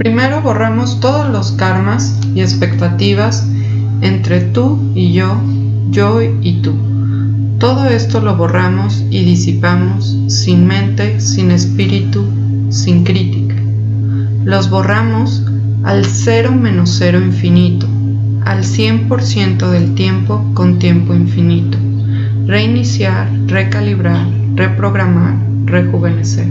Primero borramos todos los karmas y expectativas entre tú y yo, yo y tú. Todo esto lo borramos y disipamos sin mente, sin espíritu, sin crítica. Los borramos al cero menos cero infinito, al 100% del tiempo con tiempo infinito. Reiniciar, recalibrar, reprogramar, rejuvenecer.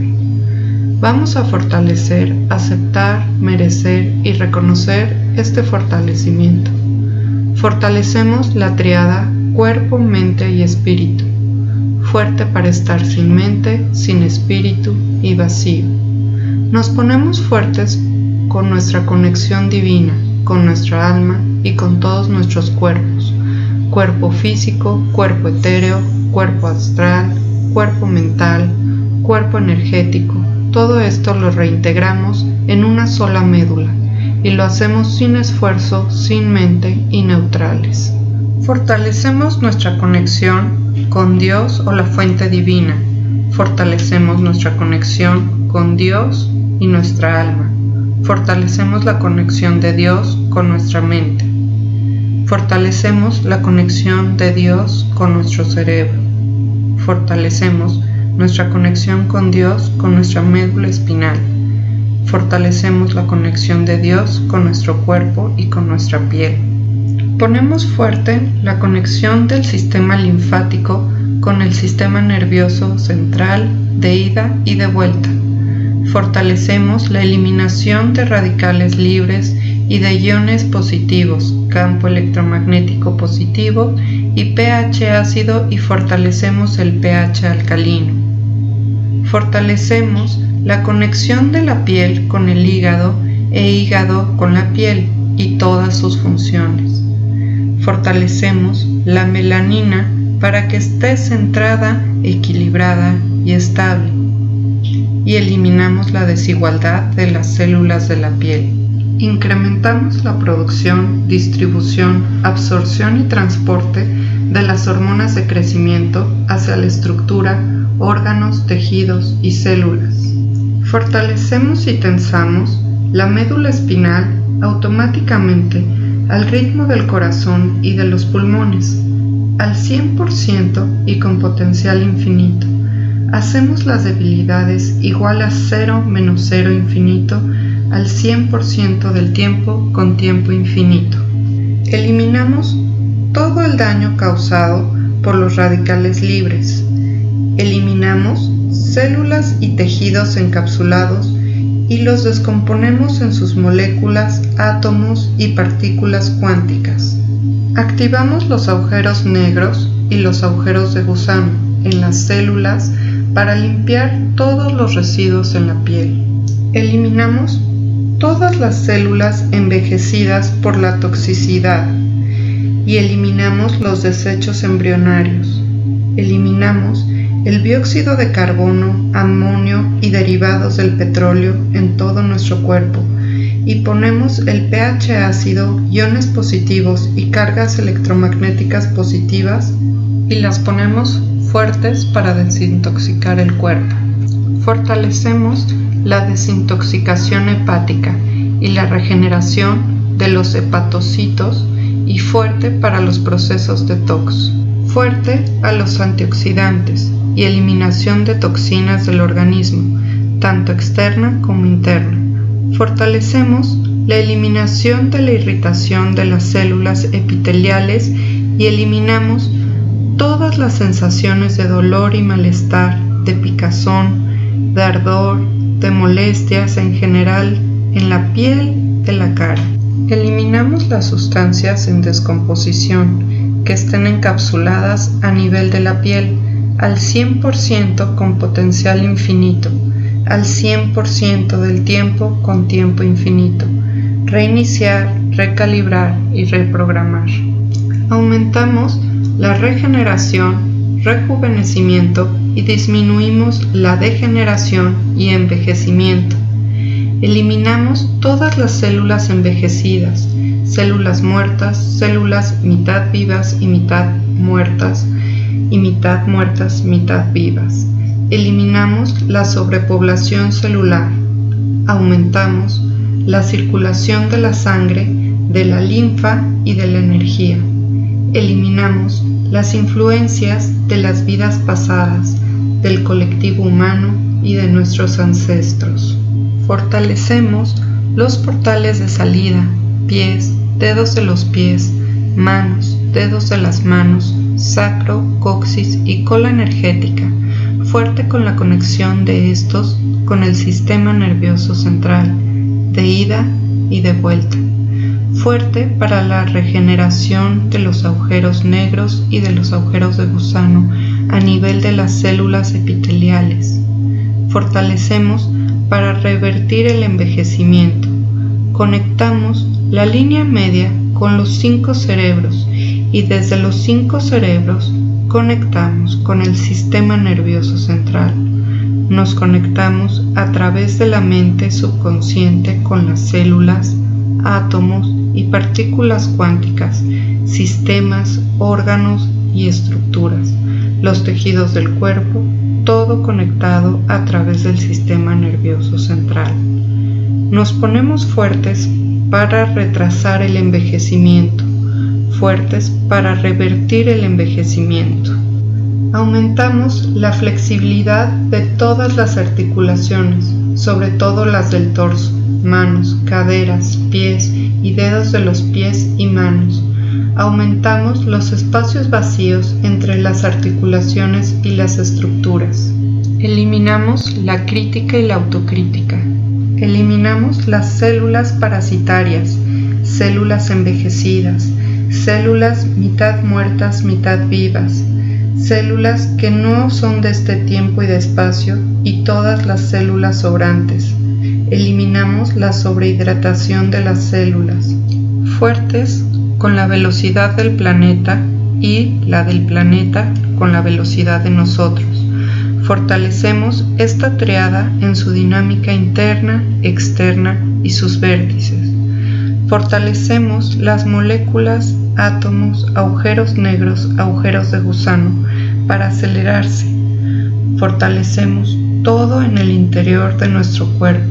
Vamos a fortalecer, aceptar, merecer y reconocer este fortalecimiento. Fortalecemos la triada cuerpo, mente y espíritu, fuerte para estar sin mente, sin espíritu y vacío. Nos ponemos fuertes con nuestra conexión divina, con nuestra alma y con todos nuestros cuerpos, cuerpo físico, cuerpo etéreo, cuerpo astral, cuerpo mental, cuerpo energético. Todo esto lo reintegramos en una sola médula y lo hacemos sin esfuerzo, sin mente y neutrales. Fortalecemos nuestra conexión con Dios o la fuente divina. Fortalecemos nuestra conexión con Dios y nuestra alma. Fortalecemos la conexión de Dios con nuestra mente. Fortalecemos la conexión de Dios con nuestro cerebro. Fortalecemos nuestra conexión con Dios con nuestra médula espinal. Fortalecemos la conexión de Dios con nuestro cuerpo y con nuestra piel. Ponemos fuerte la conexión del sistema linfático con el sistema nervioso central de ida y de vuelta. Fortalecemos la eliminación de radicales libres y de iones positivos, campo electromagnético positivo y pH ácido y fortalecemos el pH alcalino. Fortalecemos la conexión de la piel con el hígado e hígado con la piel y todas sus funciones fortalecemos la melanina para que esté centrada, equilibrada y estable. Y eliminamos la desigualdad de las células de la piel. Incrementamos la producción, distribución, absorción y transporte de las hormonas de crecimiento hacia la estructura, órganos, tejidos y células. Fortalecemos y tensamos la médula espinal automáticamente al ritmo del corazón y de los pulmones, al 100% y con potencial infinito. Hacemos las debilidades igual a 0 menos 0 infinito al 100% del tiempo con tiempo infinito. Eliminamos todo el daño causado por los radicales libres. Eliminamos células y tejidos encapsulados y los descomponemos en sus moléculas, átomos y partículas cuánticas. Activamos los agujeros negros y los agujeros de gusano en las células para limpiar todos los residuos en la piel. Eliminamos todas las células envejecidas por la toxicidad y eliminamos los desechos embrionarios. Eliminamos el dióxido de carbono, amonio y derivados del petróleo en todo nuestro cuerpo y ponemos el pH ácido, iones positivos y cargas electromagnéticas positivas y las ponemos fuertes para desintoxicar el cuerpo. Fortalecemos la desintoxicación hepática y la regeneración de los hepatocitos y fuerte para los procesos de tox. Fuerte a los antioxidantes y eliminación de toxinas del organismo, tanto externa como interna. Fortalecemos la eliminación de la irritación de las células epiteliales y eliminamos todas las sensaciones de dolor y malestar, de picazón, de ardor, de molestias en general en la piel de la cara. Eliminamos las sustancias en descomposición que estén encapsuladas a nivel de la piel al 100% con potencial infinito, al 100% del tiempo con tiempo infinito, reiniciar, recalibrar y reprogramar. Aumentamos la regeneración, rejuvenecimiento y disminuimos la degeneración y envejecimiento. Eliminamos todas las células envejecidas, células muertas, células mitad vivas y mitad muertas, y mitad muertas, mitad vivas. Eliminamos la sobrepoblación celular. Aumentamos la circulación de la sangre, de la linfa y de la energía. Eliminamos las influencias de las vidas pasadas, del colectivo humano y de nuestros ancestros. Fortalecemos los portales de salida, pies, dedos de los pies, manos, dedos de las manos, sacro, coxis y cola energética, fuerte con la conexión de estos con el sistema nervioso central, de ida y de vuelta, fuerte para la regeneración de los agujeros negros y de los agujeros de gusano a nivel de las células epiteliales. Fortalecemos para revertir el envejecimiento. Conectamos la línea media con los cinco cerebros y desde los cinco cerebros conectamos con el sistema nervioso central. Nos conectamos a través de la mente subconsciente con las células, átomos y partículas cuánticas, sistemas, órganos y estructuras, los tejidos del cuerpo, todo conectado a través del sistema nervioso central. Nos ponemos fuertes para retrasar el envejecimiento, fuertes para revertir el envejecimiento. Aumentamos la flexibilidad de todas las articulaciones, sobre todo las del torso, manos, caderas, pies y dedos de los pies y manos. Aumentamos los espacios vacíos entre las articulaciones y las estructuras. Eliminamos la crítica y la autocrítica. Eliminamos las células parasitarias, células envejecidas, células mitad muertas, mitad vivas, células que no son de este tiempo y de espacio y todas las células sobrantes. Eliminamos la sobrehidratación de las células, fuertes con la velocidad del planeta y la del planeta con la velocidad de nosotros fortalecemos esta triada en su dinámica interna, externa y sus vértices. Fortalecemos las moléculas, átomos, agujeros negros, agujeros de gusano para acelerarse. Fortalecemos todo en el interior de nuestro cuerpo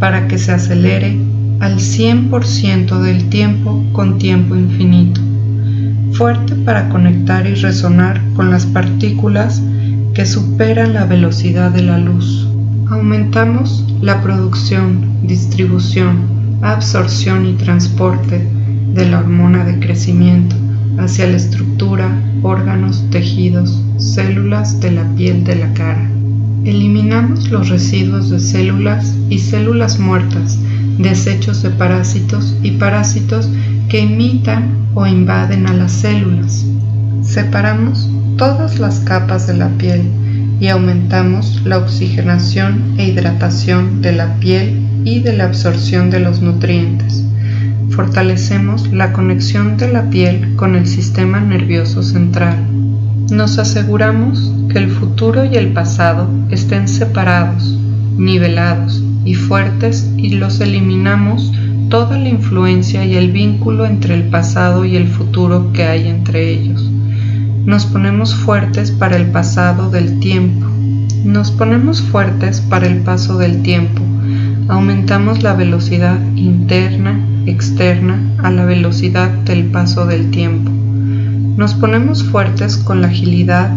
para que se acelere al 100% del tiempo con tiempo infinito. Fuerte para conectar y resonar con las partículas que superan la velocidad de la luz. Aumentamos la producción, distribución, absorción y transporte de la hormona de crecimiento hacia la estructura, órganos, tejidos, células de la piel de la cara. Eliminamos los residuos de células y células muertas, desechos de parásitos y parásitos que imitan o invaden a las células. Separamos todas las capas de la piel y aumentamos la oxigenación e hidratación de la piel y de la absorción de los nutrientes. Fortalecemos la conexión de la piel con el sistema nervioso central. Nos aseguramos que el futuro y el pasado estén separados, nivelados y fuertes y los eliminamos toda la influencia y el vínculo entre el pasado y el futuro que hay entre ellos. Nos ponemos fuertes para el pasado del tiempo. Nos ponemos fuertes para el paso del tiempo. Aumentamos la velocidad interna, externa, a la velocidad del paso del tiempo. Nos ponemos fuertes con la agilidad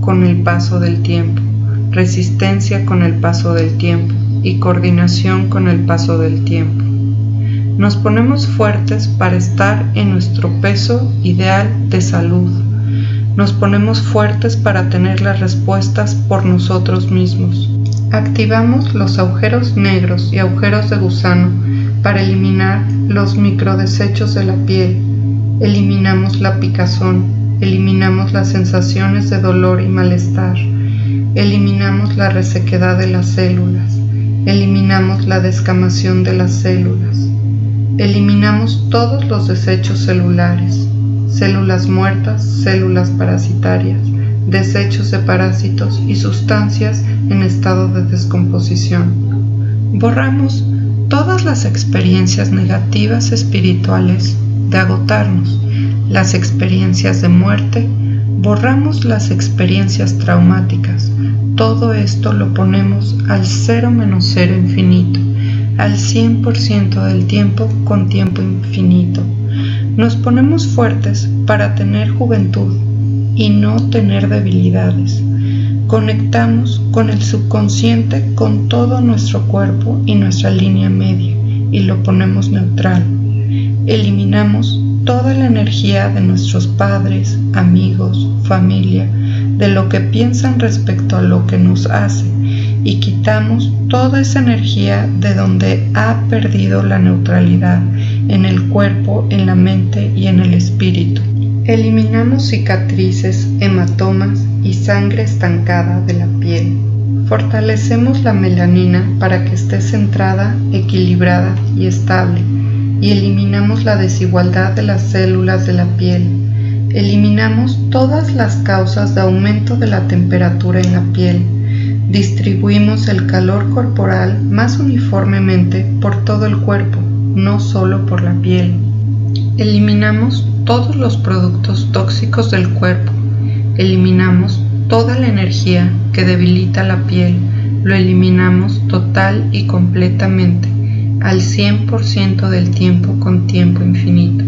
con el paso del tiempo, resistencia con el paso del tiempo y coordinación con el paso del tiempo. Nos ponemos fuertes para estar en nuestro peso ideal de salud nos ponemos fuertes para tener las respuestas por nosotros mismos. Activamos los agujeros negros y agujeros de gusano para eliminar los microdesechos de la piel. Eliminamos la picazón, eliminamos las sensaciones de dolor y malestar, eliminamos la resequedad de las células, eliminamos la descamación de las células, eliminamos todos los desechos celulares células muertas, células parasitarias, desechos de parásitos y sustancias en estado de descomposición. Borramos todas las experiencias negativas espirituales de agotarnos, las experiencias de muerte, borramos las experiencias traumáticas. Todo esto lo ponemos al cero menos cero infinito, al 100% del tiempo con tiempo infinito. Nos ponemos fuertes para tener juventud y no tener debilidades. Conectamos con el subconsciente con todo nuestro cuerpo y nuestra línea media y lo ponemos neutral. Eliminamos toda la energía de nuestros padres, amigos, familia, de lo que piensan respecto a lo que nos hace y quitamos toda esa energía de donde ha perdido la neutralidad en el cuerpo, en la mente y en el espíritu. Eliminamos cicatrices, hematomas y sangre estancada de la piel. Fortalecemos la melanina para que esté centrada, equilibrada y estable y eliminamos la desigualdad de las células de la piel. Eliminamos todas las causas de aumento de la temperatura en la piel. Distribuimos el calor corporal más uniformemente por todo el cuerpo, no solo por la piel. Eliminamos todos los productos tóxicos del cuerpo, eliminamos toda la energía que debilita la piel, lo eliminamos total y completamente, al 100% del tiempo con tiempo infinito.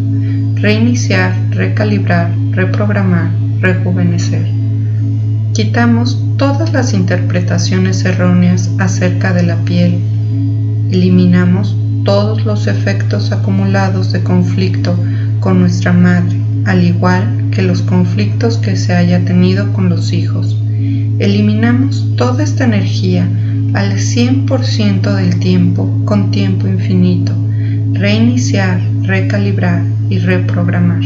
Reiniciar, recalibrar, reprogramar, rejuvenecer. Quitamos todas las interpretaciones erróneas acerca de la piel. Eliminamos todos los efectos acumulados de conflicto con nuestra madre, al igual que los conflictos que se haya tenido con los hijos. Eliminamos toda esta energía al 100% del tiempo con tiempo infinito, reiniciar, recalibrar y reprogramar.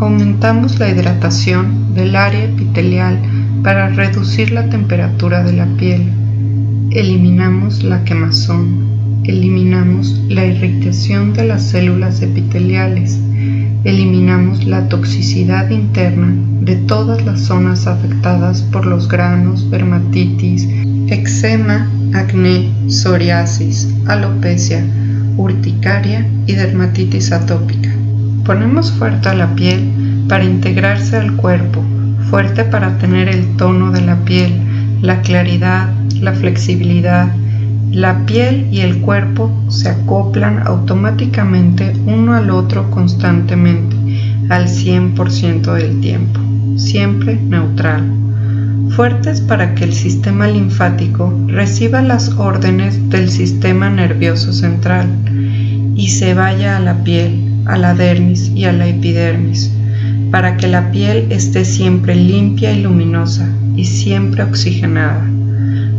Aumentamos la hidratación del área epitelial para reducir la temperatura de la piel. Eliminamos la quemazón. Eliminamos la irritación de las células epiteliales eliminamos la toxicidad interna de todas las zonas afectadas por los granos, dermatitis, eczema, acné, psoriasis, alopecia, urticaria y dermatitis atópica. Ponemos fuerte a la piel para integrarse al cuerpo, fuerte para tener el tono de la piel, la claridad, la flexibilidad, la piel y el cuerpo se acoplan automáticamente uno al otro constantemente, al 100% del tiempo, siempre neutral. Fuertes para que el sistema linfático reciba las órdenes del sistema nervioso central y se vaya a la piel, a la dermis y a la epidermis, para que la piel esté siempre limpia y luminosa y siempre oxigenada.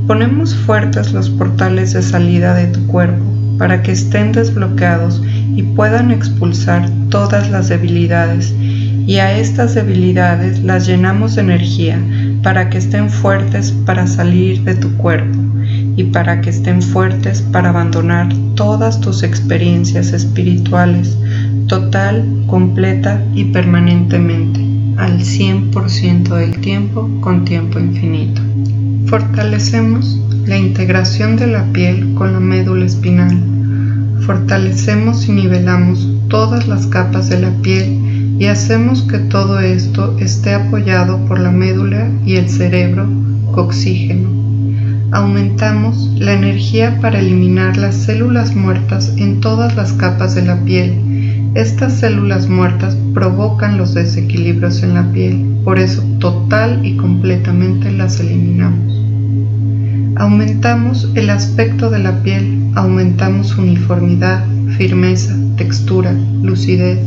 Ponemos fuertes los portales de salida de tu cuerpo para que estén desbloqueados y puedan expulsar todas las debilidades y a estas debilidades las llenamos de energía para que estén fuertes para salir de tu cuerpo y para que estén fuertes para abandonar todas tus experiencias espirituales total, completa y permanentemente al 100% del tiempo con tiempo infinito. Fortalecemos la integración de la piel con la médula espinal. Fortalecemos y nivelamos todas las capas de la piel y hacemos que todo esto esté apoyado por la médula y el cerebro oxígeno. Aumentamos la energía para eliminar las células muertas en todas las capas de la piel. Estas células muertas provocan los desequilibrios en la piel, por eso total y completamente las eliminamos. Aumentamos el aspecto de la piel, aumentamos uniformidad, firmeza, textura, lucidez,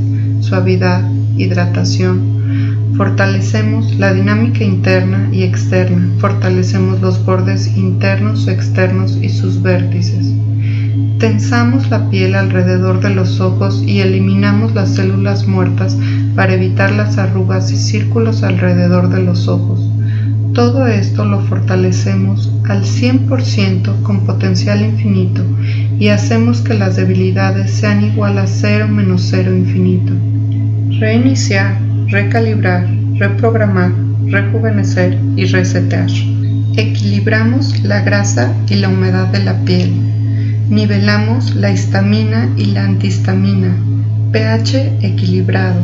suavidad, hidratación. Fortalecemos la dinámica interna y externa, fortalecemos los bordes internos, externos y sus vértices. Tensamos la piel alrededor de los ojos y eliminamos las células muertas para evitar las arrugas y círculos alrededor de los ojos. Todo esto lo fortalecemos al 100% con potencial infinito y hacemos que las debilidades sean igual a 0 menos 0 infinito. Reiniciar, recalibrar, reprogramar, rejuvenecer y resetear. Equilibramos la grasa y la humedad de la piel. Nivelamos la histamina y la antihistamina. pH equilibrado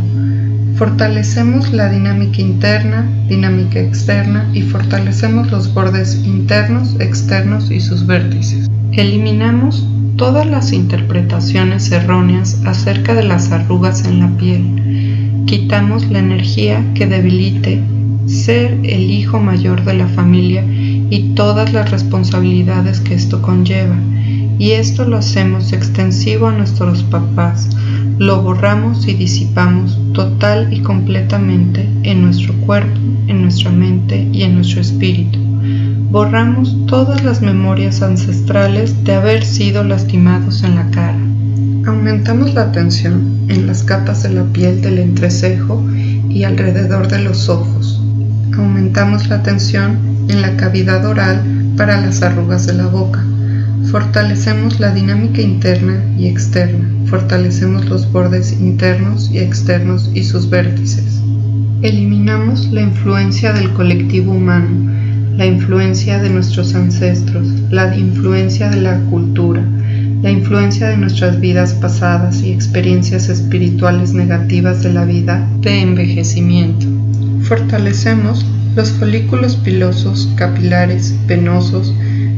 Fortalecemos la dinámica interna, dinámica externa y fortalecemos los bordes internos, externos y sus vértices. Eliminamos todas las interpretaciones erróneas acerca de las arrugas en la piel. Quitamos la energía que debilite ser el hijo mayor de la familia y todas las responsabilidades que esto conlleva. Y esto lo hacemos extensivo a nuestros papás. Lo borramos y disipamos total y completamente en nuestro cuerpo, en nuestra mente y en nuestro espíritu. Borramos todas las memorias ancestrales de haber sido lastimados en la cara. Aumentamos la tensión en las capas de la piel del entrecejo y alrededor de los ojos. Aumentamos la tensión en la cavidad oral para las arrugas de la boca. Fortalecemos la dinámica interna y externa. Fortalecemos los bordes internos y externos y sus vértices. Eliminamos la influencia del colectivo humano, la influencia de nuestros ancestros, la influencia de la cultura, la influencia de nuestras vidas pasadas y experiencias espirituales negativas de la vida de envejecimiento. Fortalecemos los folículos pilosos, capilares, venosos,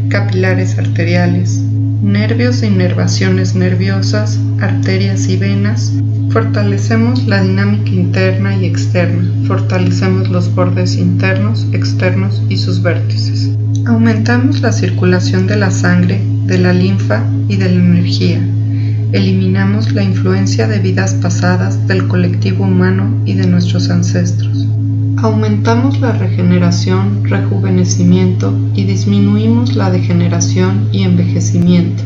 capilares arteriales, nervios e inervaciones nerviosas, arterias y venas. Fortalecemos la dinámica interna y externa. Fortalecemos los bordes internos, externos y sus vértices. Aumentamos la circulación de la sangre, de la linfa y de la energía. Eliminamos la influencia de vidas pasadas del colectivo humano y de nuestros ancestros. Aumentamos la regeneración, rejuvenecimiento y disminuimos la degeneración y envejecimiento.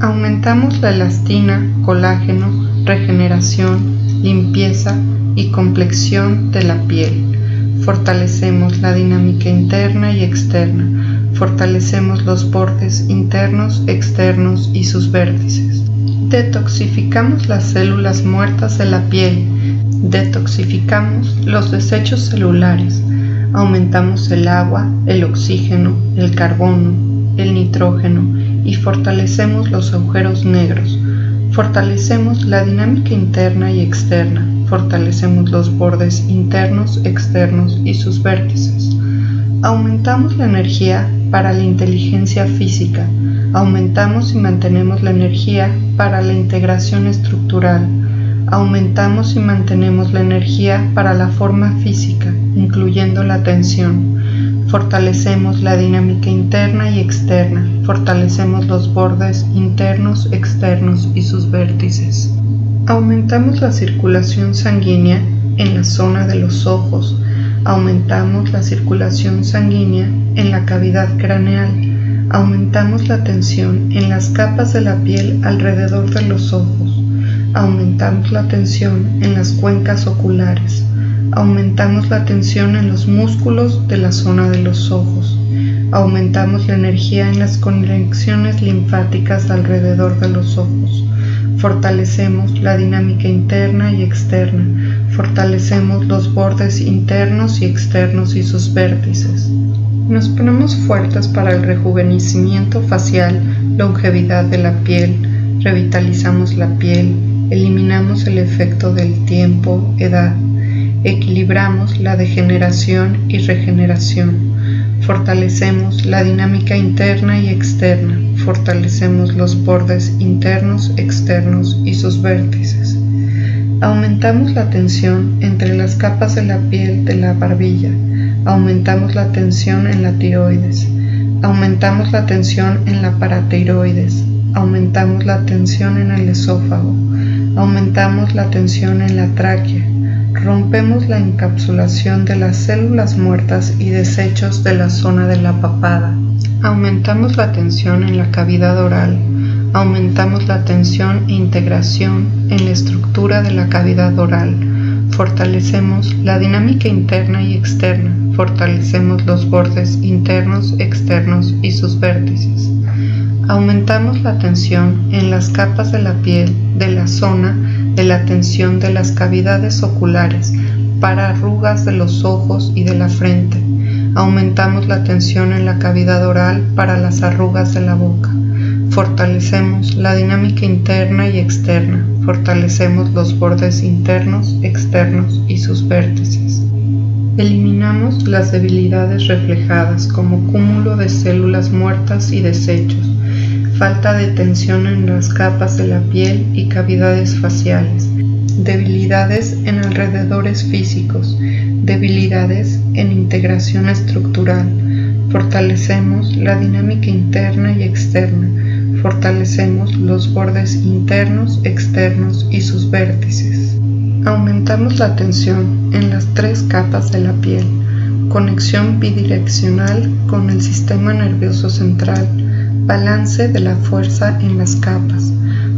Aumentamos la elastina, colágeno, regeneración, limpieza y complexión de la piel. Fortalecemos la dinámica interna y externa. Fortalecemos los bordes internos, externos y sus vértices. Detoxificamos las células muertas de la piel Detoxificamos los desechos celulares, aumentamos el agua, el oxígeno, el carbono, el nitrógeno y fortalecemos los agujeros negros. Fortalecemos la dinámica interna y externa, fortalecemos los bordes internos, externos y sus vértices. Aumentamos la energía para la inteligencia física, aumentamos y mantenemos la energía para la integración estructural, aumentamos y mantenemos la energía para la forma física, incluyendo la tensión. Fortalecemos la dinámica interna y externa, fortalecemos los bordes internos, externos y sus vértices. Aumentamos la circulación sanguínea en la zona de los ojos, aumentamos la circulación sanguínea en la cavidad craneal, aumentamos la tensión en las capas de la piel alrededor de los ojos, aumentamos la tensión en las cuencas oculares, aumentamos la tensión en los músculos de la zona de los ojos, aumentamos la energía en las conexiones linfáticas alrededor de los ojos, fortalecemos la dinámica interna y externa, fortalecemos los bordes internos y externos y sus vértices. Nos ponemos fuertes para el rejuvenecimiento facial, longevidad de la piel, revitalizamos la piel, eliminamos el efecto del tiempo, edad, equilibramos la degeneración y regeneración, fortalecemos la dinámica interna y externa, fortalecemos los bordes internos, externos y sus vértices. Aumentamos la tensión entre las capas de la piel de la barbilla, aumentamos la tensión en la tiroides, aumentamos la tensión en la paratiroides, aumentamos la tensión en el esófago, aumentamos la tensión en la tráquea, rompemos la encapsulación de las células muertas y desechos de la zona de la papada, aumentamos la tensión en la cavidad oral, aumentamos la tensión e integración en la estructura de la cavidad oral, fortalecemos la dinámica interna y externa, fortalecemos los bordes internos, externos y sus vértices. Aumentamos la tensión en las capas de la piel de la zona de la tensión de las cavidades oculares para arrugas de los ojos y de la frente. Aumentamos la tensión en la cavidad oral para las arrugas de la boca. Fortalecemos la dinámica interna y externa. Fortalecemos los bordes internos, externos y sus vértices. Eliminamos las debilidades reflejadas como cúmulo de células muertas y desechos falta de tensión en las capas de la piel y cavidades faciales, debilidades en alrededores físicos, debilidades en integración estructural. Fortalecemos la dinámica interna y externa, fortalecemos los bordes internos, externos y sus vértices. Aumentamos la tensión en las tres capas de la piel, conexión bidireccional con el sistema nervioso central, balance de la fuerza en las capas.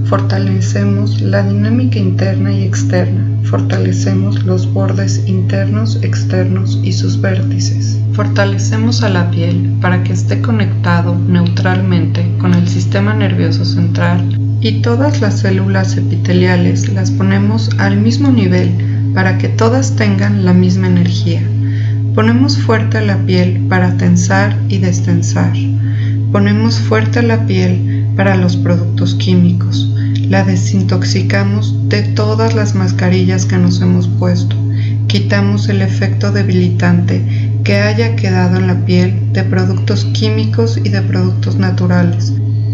Fortalecemos la dinámica interna y externa, fortalecemos los bordes internos, externos y sus vértices. Fortalecemos a la piel para que esté conectado neutralmente con el sistema nervioso central y todas las células epiteliales las ponemos al mismo nivel para que todas tengan la misma energía. Ponemos fuerte la piel para tensar y destensar. Ponemos fuerte la piel para los productos químicos. La desintoxicamos de todas las mascarillas que nos hemos puesto. Quitamos el efecto debilitante que haya quedado en la piel de productos químicos y de productos naturales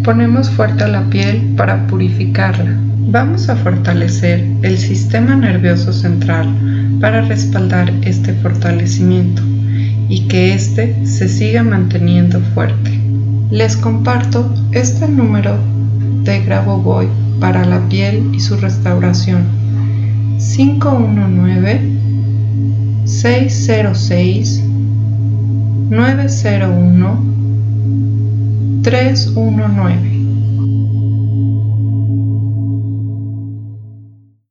Ponemos fuerte la piel para purificarla. Vamos a fortalecer el sistema nervioso central para respaldar este fortalecimiento y que éste se siga manteniendo fuerte. Les comparto este número de Grabovoi para la piel y su restauración. 519 606 901 319.